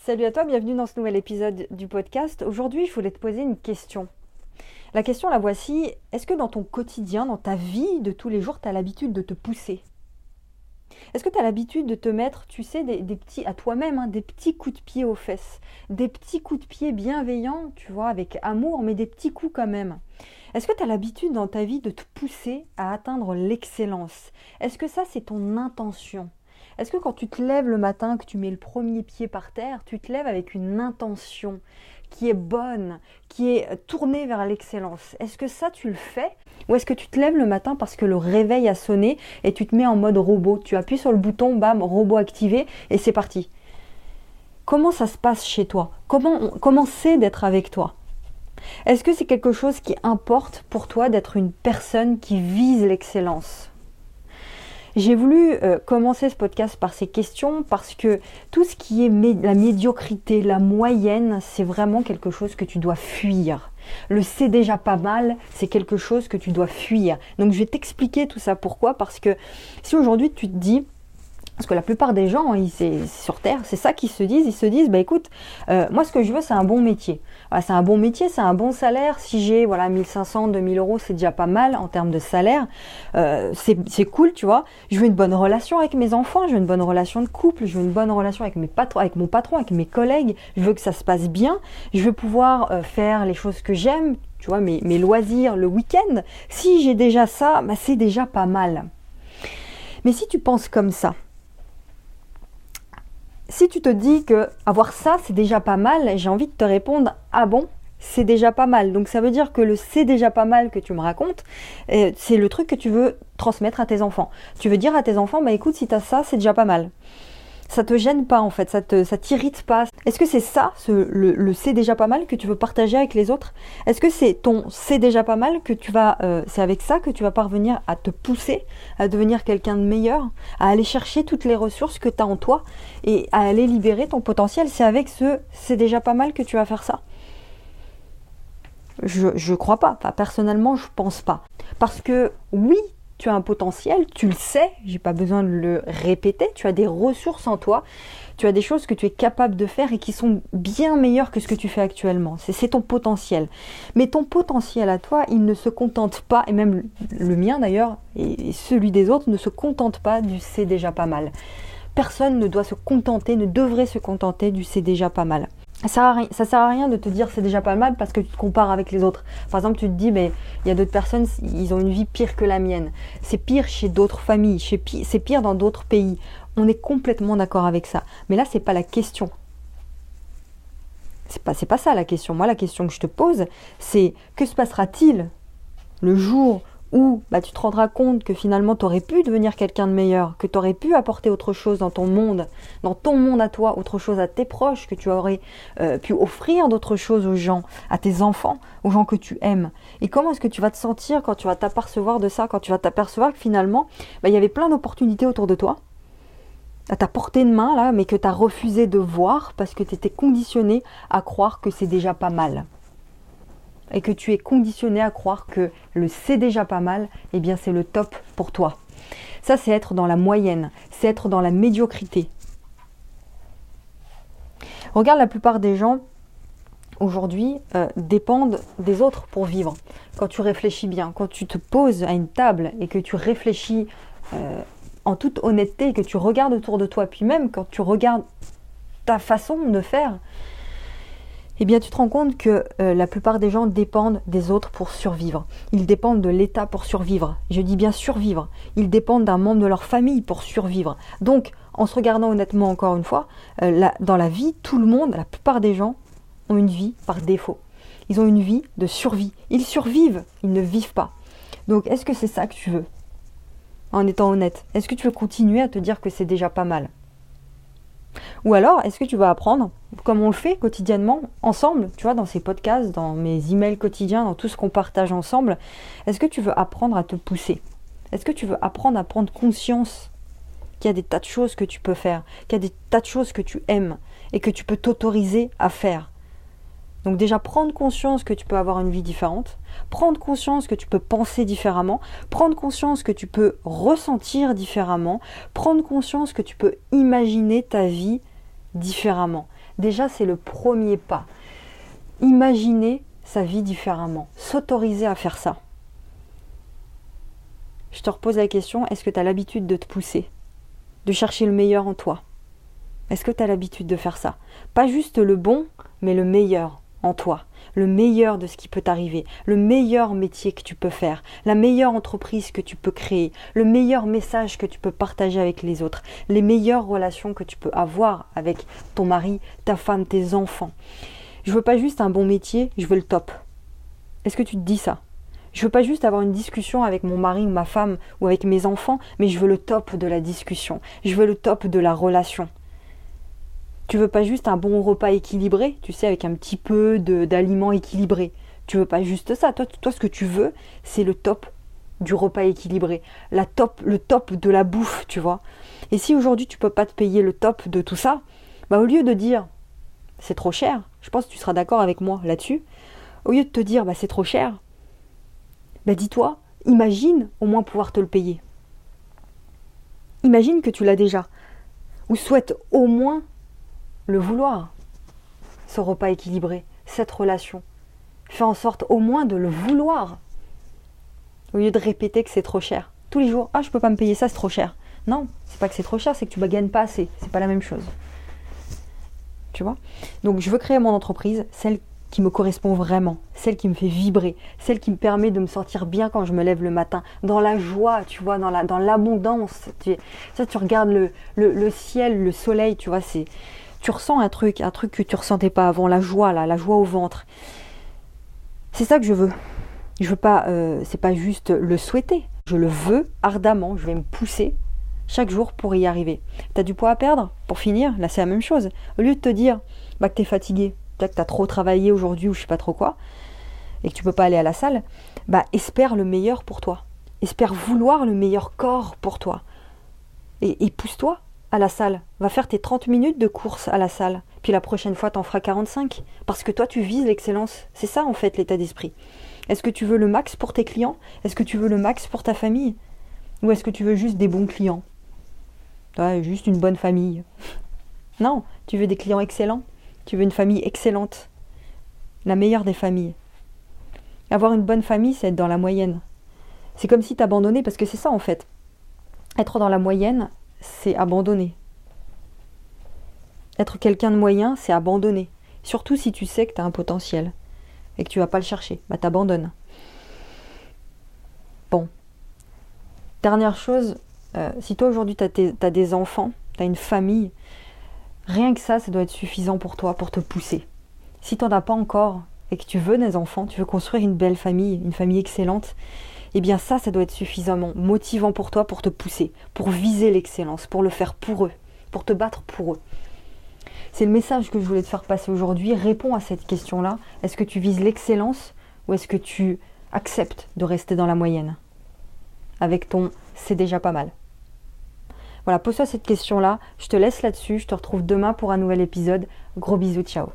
Salut à toi, bienvenue dans ce nouvel épisode du podcast. Aujourd'hui, je voulais te poser une question. La question, la voici. Est-ce que dans ton quotidien, dans ta vie de tous les jours, tu as l'habitude de te pousser? Est-ce que tu as l'habitude de te mettre, tu sais, des, petits, à toi-même, hein, des petits coups de pied aux fesses? Des petits coups de pied bienveillants, tu vois, avec amour, mais des petits coups quand même. Est-ce que tu as l'habitude dans ta vie de te pousser à atteindre l'excellence? Est-ce que ça, c'est ton intention? Est-ce que quand tu te lèves le matin, que tu mets le premier pied par terre, tu te lèves avec une intention qui est bonne, qui est tournée vers l'excellence? Est-ce que ça, tu le fais? Ou est-ce que tu te lèves le matin parce que le réveil a sonné et tu te mets en mode robot? Tu appuies sur le bouton, bam, robot activé et c'est parti. Comment ça se passe chez toi? Comment, comment c'est d'être avec toi? Est-ce que c'est quelque chose qui importe pour toi d'être une personne qui vise l'excellence? J'ai voulu euh, commencer ce podcast par ces questions parce que tout ce qui est la médiocrité, la moyenne, c'est vraiment quelque chose que tu dois fuir. Le c'est déjà pas mal, c'est quelque chose que tu dois fuir. Donc je vais t'expliquer tout ça pourquoi? Parce que si aujourd'hui tu te dis parce que la plupart des gens ils, sur Terre, c'est ça qu'ils se disent. Ils se disent, bah écoute, euh, moi ce que je veux, c'est un bon métier. c'est un bon métier, c'est un bon salaire. Si j'ai voilà 1500, 2000 euros, c'est déjà pas mal en termes de salaire. Euh, c'est cool, tu vois. Je veux une bonne relation avec mes enfants, je veux une bonne relation de couple, je veux une bonne relation avec, mes patrons, avec mon patron, avec mes collègues. Je veux que ça se passe bien. Je veux pouvoir euh, faire les choses que j'aime, tu vois, mes, loisirs le week-end. Si j'ai déjà ça, bah, c'est déjà pas mal. Mais si tu penses comme ça, si tu te dis que avoir ça, c'est déjà pas mal, j'ai envie de te répondre ah bon, c'est déjà pas mal. Donc ça veut dire que le c'est déjà pas mal que tu me racontes, euh, c'est le truc que tu veux transmettre à tes enfants. Tu veux dire à tes enfants bah écoute, si tu as ça, c'est déjà pas mal ça te gêne pas en fait, ça te ça t'irrite pas. Est-ce que c'est ça, le, c'est déjà pas mal que tu veux partager avec les autres? Est-ce que c'est ton c'est déjà pas mal que tu vas, euh, c'est avec ça que tu vas parvenir à te pousser, à devenir quelqu'un de meilleur, à aller chercher toutes les ressources que tu as en toi et à aller libérer ton potentiel? C'est avec ce c'est déjà pas mal que tu vas faire ça? Je, je crois pas. Enfin, personnellement, je pense pas. Parce que oui, tu as un potentiel, tu le sais, j'ai pas besoin de le répéter, tu as des ressources en toi, tu as des choses que tu es capable de faire et qui sont bien meilleures que ce que tu fais actuellement. C'est ton potentiel. Mais ton potentiel à toi, il ne se contente pas, et même le mien d'ailleurs, et celui des autres, ne se contente pas du c'est déjà pas mal. Personne ne doit se contenter, ne devrait se contenter du c'est déjà pas mal ça, sert à rien de te dire c'est déjà pas mal parce que tu te compares avec les autres. Par exemple, tu te dis, mais il y a d'autres personnes, ils ont une vie pire que la mienne. C'est pire chez d'autres familles, c'est pire dans d'autres pays. On est complètement d'accord avec ça. Mais là, c'est pas la question. C'est pas, pas ça la question. Moi, la question que je te pose, c'est que se passera-t-il le jour où bah, tu te rendras compte que finalement tu aurais pu devenir quelqu'un de meilleur, que tu aurais pu apporter autre chose dans ton monde, dans ton monde à toi, autre chose à tes proches, que tu aurais euh, pu offrir d'autres choses aux gens, à tes enfants, aux gens que tu aimes. Et comment est-ce que tu vas te sentir quand tu vas t'apercevoir de ça, quand tu vas t'apercevoir que finalement bah, il y avait plein d'opportunités autour de toi à ta portée de main là, mais que tu as refusé de voir parce que tu étais conditionné à croire que c'est déjà pas mal? Et que tu es conditionné à croire que le c'est déjà pas mal, eh bien c'est le top pour toi. Ça, c'est être dans la moyenne, c'est être dans la médiocrité. Regarde, la plupart des gens aujourd'hui euh, dépendent des autres pour vivre. Quand tu réfléchis bien, quand tu te poses à une table et que tu réfléchis euh, en toute honnêteté, que tu regardes autour de toi, puis même quand tu regardes ta façon de faire, eh bien tu te rends compte que euh, la plupart des gens dépendent des autres pour survivre. Ils dépendent de l'État pour survivre. Je dis bien survivre. Ils dépendent d'un membre de leur famille pour survivre. Donc, en se regardant honnêtement encore une fois, euh, dans la vie, tout le monde, la plupart des gens, ont une vie par défaut. Ils ont une vie de survie. Ils survivent, ils ne vivent pas. Donc, est-ce que c'est ça que tu veux? En étant honnête, est-ce que tu veux continuer à te dire que c'est déjà pas mal? Ou alors, est-ce que tu vas apprendre, comme on le fait quotidiennement, ensemble, tu vois, dans ces podcasts, dans mes emails quotidiens, dans tout ce qu'on partage ensemble, est-ce que tu veux apprendre à te pousser? Est-ce que tu veux apprendre à prendre conscience qu'il y a des tas de choses que tu peux faire, qu'il y a des tas de choses que tu aimes et que tu peux t'autoriser à faire? Donc déjà prendre conscience que tu peux avoir une vie différente, prendre conscience que tu peux penser différemment, prendre conscience que tu peux ressentir différemment, prendre conscience que tu peux imaginer ta vie différemment. Déjà, c'est le premier pas. Imaginer sa vie différemment, s'autoriser à faire ça. Je te repose la question, est-ce que tu as l'habitude de te pousser, de chercher le meilleur en toi? Est-ce que tu as l'habitude de faire ça? Pas juste le bon, mais le meilleur en toi, le meilleur de ce qui peut t'arriver, le meilleur métier que tu peux faire, la meilleure entreprise que tu peux créer, le meilleur message que tu peux partager avec les autres, les meilleures relations que tu peux avoir avec ton mari, ta femme, tes enfants. Je veux pas juste un bon métier, je veux le top. Est-ce que tu te dis ça? Je veux pas juste avoir une discussion avec mon mari ou ma femme ou avec mes enfants, mais je veux le top de la discussion. Je veux le top de la relation. Tu veux pas juste un bon repas équilibré, tu sais, avec un petit peu d'aliments équilibrés. Tu veux pas juste ça. Toi, toi, ce que tu veux, c'est le top du repas équilibré, la top, le top de la bouffe, tu vois. Et si aujourd'hui tu peux pas te payer le top de tout ça, bah au lieu de dire c'est trop cher, je pense que tu seras d'accord avec moi là-dessus, au lieu de te dire bah c'est trop cher, bah dis-toi, imagine au moins pouvoir te le payer. Imagine que tu l'as déjà, ou souhaite au moins le vouloir, ce repas équilibré, cette relation. Fais en sorte au moins de le vouloir, au lieu de répéter que c'est trop cher. Tous les jours, ah je peux pas me payer ça, c'est trop cher. Non, c'est pas que c'est trop cher, c'est que tu ne gagnes pas assez. C'est pas la même chose. Tu vois? Donc je veux créer mon entreprise, celle qui me correspond vraiment, celle qui me fait vibrer, celle qui me permet de me sentir bien quand je me lève le matin, dans la joie, tu vois, dans la dans l'abondance. Ça, tu regardes le, le, ciel, le soleil, tu vois, c'est tu ressens un truc, un truc que tu ressentais pas avant, la joie là, la joie au ventre. C'est ça que je veux. Je veux pas, euh, c'est pas juste le souhaiter. Je le veux ardemment. Je vais me pousser chaque jour pour y arriver. Tu as du poids à perdre Pour finir, là c'est la même chose. Au lieu de te dire bah, que tu es fatigué, que tu as trop travaillé aujourd'hui ou je sais pas trop quoi, et que tu peux pas aller à la salle, bah espère le meilleur pour toi. Espère vouloir le meilleur corps pour toi. Et pousse-toi à la salle. Va faire tes 30 minutes de course à la salle. Puis la prochaine fois, t'en feras 45. Parce que toi, tu vises l'excellence. C'est ça, en fait, l'état d'esprit. Est-ce que tu veux le max pour tes clients? Est-ce que tu veux le max pour ta famille? Ou est-ce que tu veux juste des bons clients? Juste une bonne famille. Non, tu veux des clients excellents, tu veux une famille excellente, la meilleure des familles. Avoir une bonne famille, c'est être dans la moyenne. C'est comme si t'abandonnais, parce que c'est ça en fait. Être dans la moyenne, c'est abandonner. Être quelqu'un de moyen, c'est abandonner. Surtout si tu sais que tu as un potentiel et que tu vas pas le chercher, bah t'abandonnes. Bon. Dernière chose, euh, si toi aujourd'hui tu as, des enfants, tu as une famille, rien que ça, ça doit être suffisant pour toi, pour te pousser. Si tu n'en as pas encore et que tu veux des enfants, tu veux construire une belle famille, une famille excellente, eh bien ça, ça doit être suffisamment motivant pour toi pour te pousser, pour viser l'excellence, pour le faire pour eux, pour te battre pour eux. C'est le message que je voulais te faire passer aujourd'hui. Réponds à cette question-là. Est-ce que tu vises l'excellence ou est-ce que tu acceptes de rester dans la moyenne? Avec ton c'est déjà pas mal. Voilà, pose-toi cette question-là. Je te laisse là-dessus. Je te retrouve demain pour un nouvel épisode. Gros bisous, ciao.